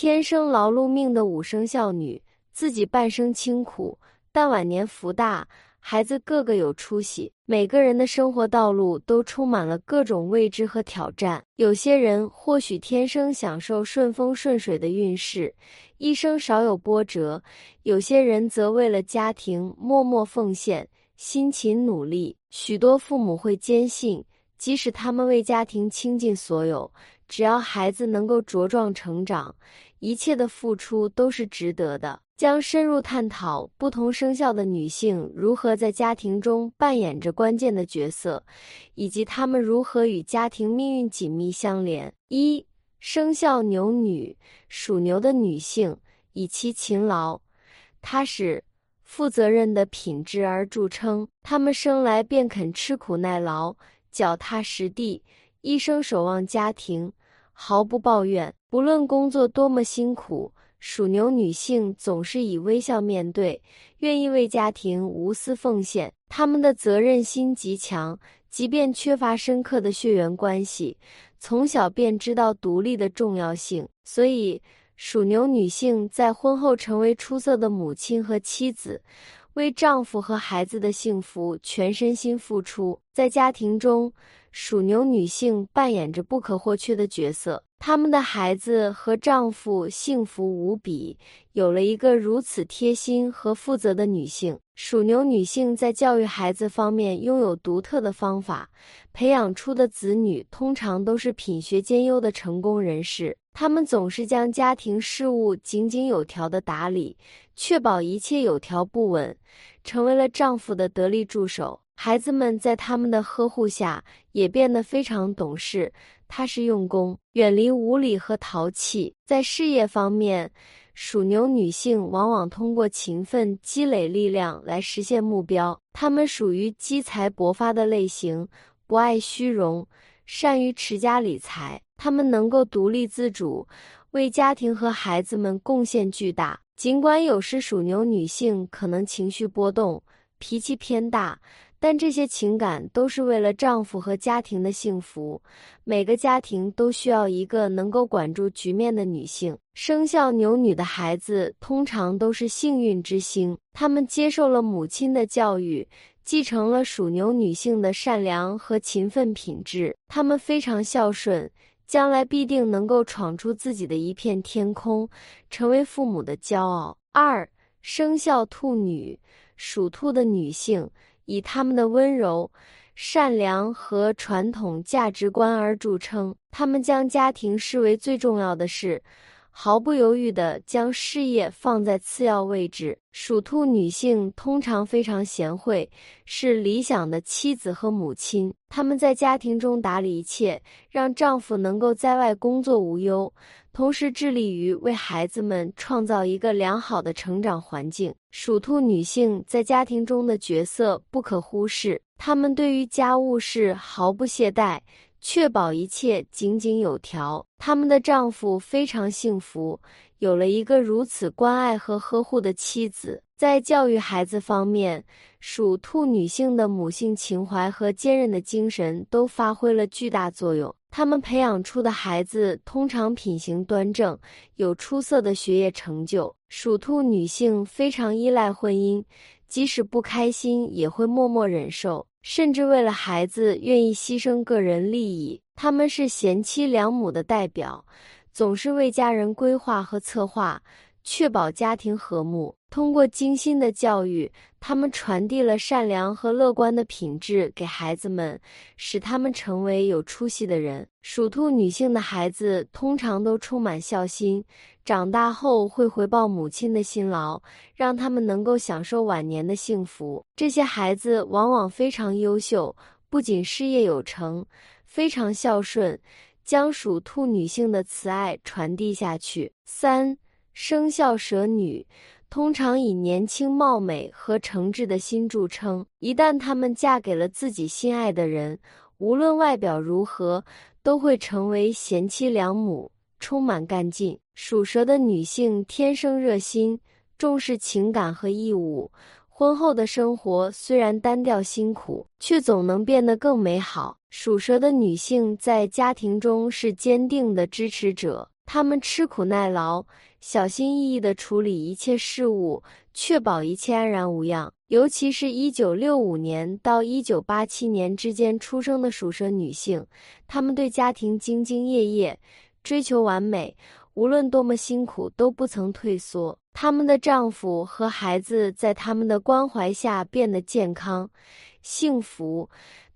天生劳碌命的五生肖女，自己半生清苦，但晚年福大，孩子个个有出息。每个人的生活道路都充满了各种未知和挑战。有些人或许天生享受顺风顺水的运势，一生少有波折；有些人则为了家庭默默奉献，辛勤努力。许多父母会坚信。即使他们为家庭倾尽所有，只要孩子能够茁壮成长，一切的付出都是值得的。将深入探讨不同生肖的女性如何在家庭中扮演着关键的角色，以及她们如何与家庭命运紧密相连。一生肖牛女，属牛的女性以其勤劳、踏实、负责任的品质而著称，她们生来便肯吃苦耐劳。脚踏实地，一生守望家庭，毫不抱怨。不论工作多么辛苦，属牛女性总是以微笑面对，愿意为家庭无私奉献。她们的责任心极强，即便缺乏深刻的血缘关系，从小便知道独立的重要性。所以，属牛女性在婚后成为出色的母亲和妻子。为丈夫和孩子的幸福全身心付出，在家庭中，属牛女性扮演着不可或缺的角色。他们的孩子和丈夫幸福无比，有了一个如此贴心和负责的女性。属牛女性在教育孩子方面拥有独特的方法，培养出的子女通常都是品学兼优的成功人士。他们总是将家庭事务井井有条的打理，确保一切有条不紊，成为了丈夫的得力助手。孩子们在他们的呵护下也变得非常懂事、踏实用功，远离无理和淘气。在事业方面，属牛女性往往通过勤奋积累力量来实现目标。她们属于积财薄发的类型，不爱虚荣，善于持家理财。她们能够独立自主，为家庭和孩子们贡献巨大。尽管有时属牛女性可能情绪波动、脾气偏大，但这些情感都是为了丈夫和家庭的幸福。每个家庭都需要一个能够管住局面的女性。生肖牛女的孩子通常都是幸运之星，他们接受了母亲的教育。继承了属牛女性的善良和勤奋品质，她们非常孝顺，将来必定能够闯出自己的一片天空，成为父母的骄傲。二生肖兔女，属兔的女性以她们的温柔、善良和传统价值观而著称，她们将家庭视为最重要的事。毫不犹豫地将事业放在次要位置。属兔女性通常非常贤惠，是理想的妻子和母亲。她们在家庭中打理一切，让丈夫能够在外工作无忧，同时致力于为孩子们创造一个良好的成长环境。属兔女性在家庭中的角色不可忽视，她们对于家务事毫不懈怠。确保一切井井有条，她们的丈夫非常幸福，有了一个如此关爱和呵护的妻子。在教育孩子方面，属兔女性的母性情怀和坚韧的精神都发挥了巨大作用。他们培养出的孩子通常品行端正，有出色的学业成就。属兔女性非常依赖婚姻，即使不开心也会默默忍受。甚至为了孩子愿意牺牲个人利益，他们是贤妻良母的代表，总是为家人规划和策划，确保家庭和睦。通过精心的教育，他们传递了善良和乐观的品质给孩子们，使他们成为有出息的人。属兔女性的孩子通常都充满孝心，长大后会回报母亲的辛劳，让他们能够享受晚年的幸福。这些孩子往往非常优秀，不仅事业有成，非常孝顺，将属兔女性的慈爱传递下去。三生肖蛇女。通常以年轻貌美和诚挚的心著称。一旦她们嫁给了自己心爱的人，无论外表如何，都会成为贤妻良母，充满干劲。属蛇的女性天生热心，重视情感和义务。婚后的生活虽然单调辛苦，却总能变得更美好。属蛇的女性在家庭中是坚定的支持者。他们吃苦耐劳，小心翼翼地处理一切事务，确保一切安然无恙。尤其是一九六五年到一九八七年之间出生的属蛇女性，她们对家庭兢兢业业，追求完美，无论多么辛苦都不曾退缩。她们的丈夫和孩子在他们的关怀下变得健康、幸福，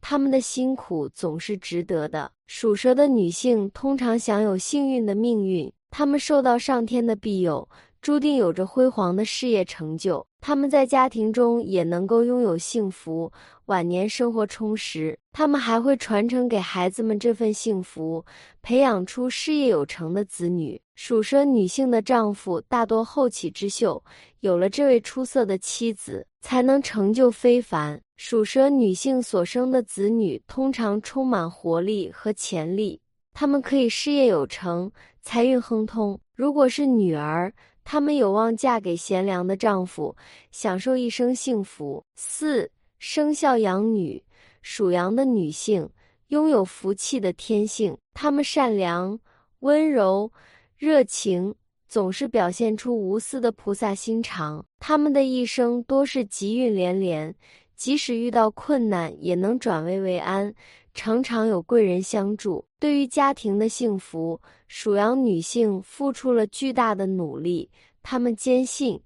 他们的辛苦总是值得的。属蛇的女性通常享有幸运的命运，她们受到上天的庇佑。注定有着辉煌的事业成就，他们在家庭中也能够拥有幸福，晚年生活充实。他们还会传承给孩子们这份幸福，培养出事业有成的子女。属蛇女性的丈夫大多后起之秀，有了这位出色的妻子，才能成就非凡。属蛇女性所生的子女通常充满活力和潜力，他们可以事业有成，财运亨通。如果是女儿，她们有望嫁给贤良的丈夫，享受一生幸福。四生肖羊女，属羊的女性拥有福气的天性，她们善良、温柔、热情，总是表现出无私的菩萨心肠。她们的一生多是吉运连连，即使遇到困难，也能转危为安。常常有贵人相助。对于家庭的幸福，属羊女性付出了巨大的努力。她们坚信，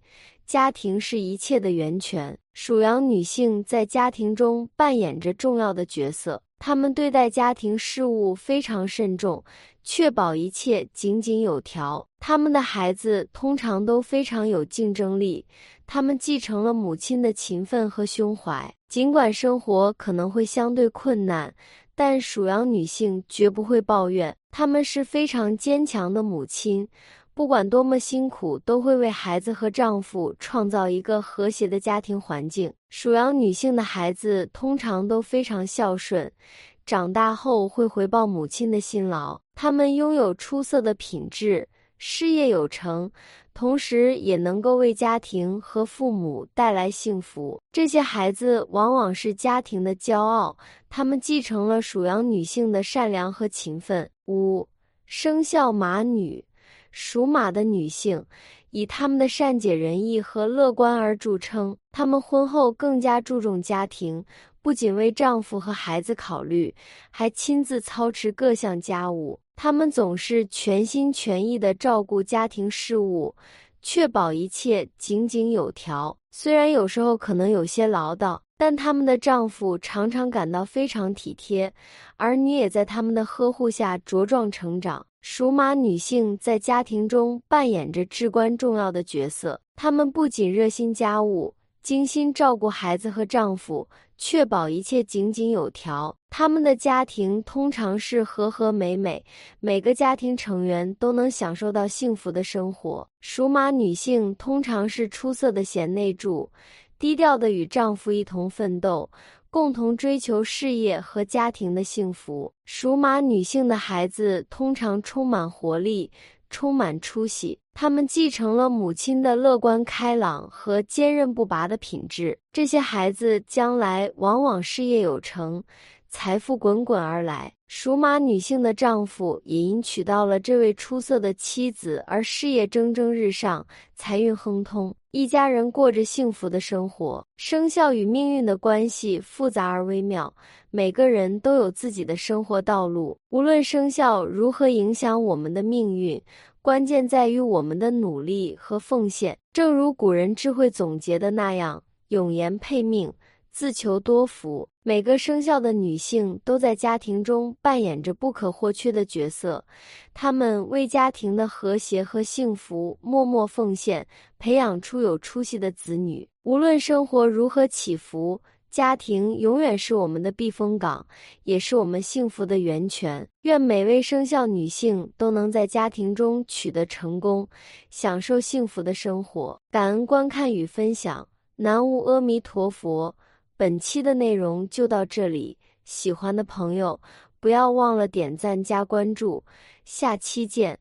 家庭是一切的源泉。属羊女性在家庭中扮演着重要的角色。她们对待家庭事务非常慎重，确保一切井井有条。他们的孩子通常都非常有竞争力。他们继承了母亲的勤奋和胸怀。尽管生活可能会相对困难，但属羊女性绝不会抱怨。她们是非常坚强的母亲，不管多么辛苦，都会为孩子和丈夫创造一个和谐的家庭环境。属羊女性的孩子通常都非常孝顺，长大后会回报母亲的辛劳。他们拥有出色的品质，事业有成。同时也能够为家庭和父母带来幸福。这些孩子往往是家庭的骄傲，他们继承了属羊女性的善良和勤奋。五生肖马女，属马的女性以他们的善解人意和乐观而著称。她们婚后更加注重家庭，不仅为丈夫和孩子考虑，还亲自操持各项家务。他们总是全心全意地照顾家庭事务，确保一切井井有条。虽然有时候可能有些唠叨，但他们的丈夫常常感到非常体贴，儿女也在他们的呵护下茁壮成长。属马女性在家庭中扮演着至关重要的角色，她们不仅热心家务，精心照顾孩子和丈夫。确保一切井井有条，他们的家庭通常是和和美美，每个家庭成员都能享受到幸福的生活。属马女性通常是出色的贤内助，低调的与丈夫一同奋斗，共同追求事业和家庭的幸福。属马女性的孩子通常充满活力。充满出息，他们继承了母亲的乐观开朗和坚韧不拔的品质。这些孩子将来往往事业有成，财富滚滚而来。属马女性的丈夫也因娶到了这位出色的妻子而事业蒸蒸日上，财运亨通，一家人过着幸福的生活。生肖与命运的关系复杂而微妙。每个人都有自己的生活道路，无论生肖如何影响我们的命运，关键在于我们的努力和奉献。正如古人智慧总结的那样：“永言配命，自求多福。”每个生肖的女性都在家庭中扮演着不可或缺的角色，她们为家庭的和谐和幸福默默奉献，培养出有出息的子女。无论生活如何起伏。家庭永远是我们的避风港，也是我们幸福的源泉。愿每位生肖女性都能在家庭中取得成功，享受幸福的生活。感恩观看与分享，南无阿弥陀佛。本期的内容就到这里，喜欢的朋友不要忘了点赞加关注，下期见。